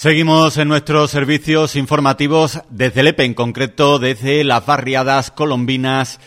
Seguimos en nuestros servicios informativos desde Lepe, en concreto desde las barriadas colombinas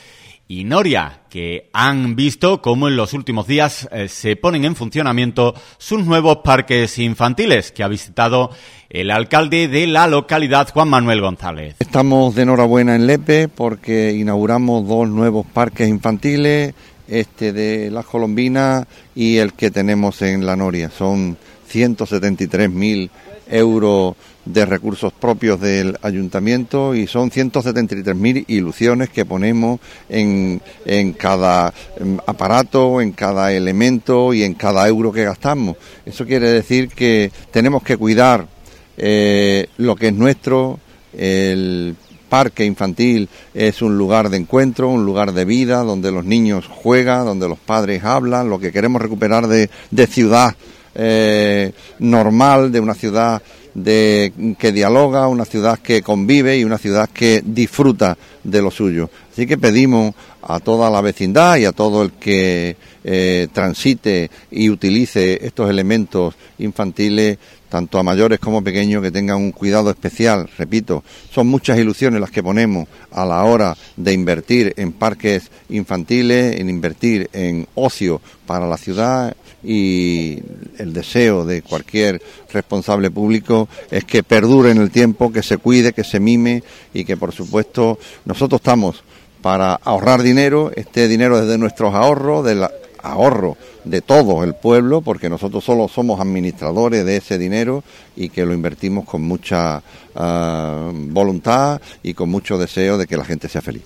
y Noria, que han visto cómo en los últimos días eh, se ponen en funcionamiento sus nuevos parques infantiles que ha visitado el alcalde de la localidad, Juan Manuel González. Estamos de enhorabuena en Lepe porque inauguramos dos nuevos parques infantiles, este de las colombinas y el que tenemos en la Noria. Son 173.000 euros de recursos propios del ayuntamiento y son 173.000 ilusiones que ponemos en, en cada em, aparato, en cada elemento y en cada euro que gastamos. Eso quiere decir que tenemos que cuidar eh, lo que es nuestro, el parque infantil es un lugar de encuentro, un lugar de vida, donde los niños juegan, donde los padres hablan, lo que queremos recuperar de, de ciudad eh, normal, de una ciudad de, que dialoga, una ciudad que convive y una ciudad que disfruta de lo suyo. Así que pedimos a toda la vecindad y a todo el que eh, transite y utilice estos elementos infantiles, tanto a mayores como pequeños, que tengan un cuidado especial. Repito, son muchas ilusiones las que ponemos a la hora de invertir en parques infantiles, en invertir en ocio para la ciudad y el deseo de cualquier responsable público es que perdure en el tiempo, que se cuide, que se mime y que por supuesto nosotros estamos para ahorrar dinero, este dinero es de nuestros ahorros, del ahorro de todo el pueblo, porque nosotros solo somos administradores de ese dinero y que lo invertimos con mucha ah, voluntad y con mucho deseo de que la gente sea feliz.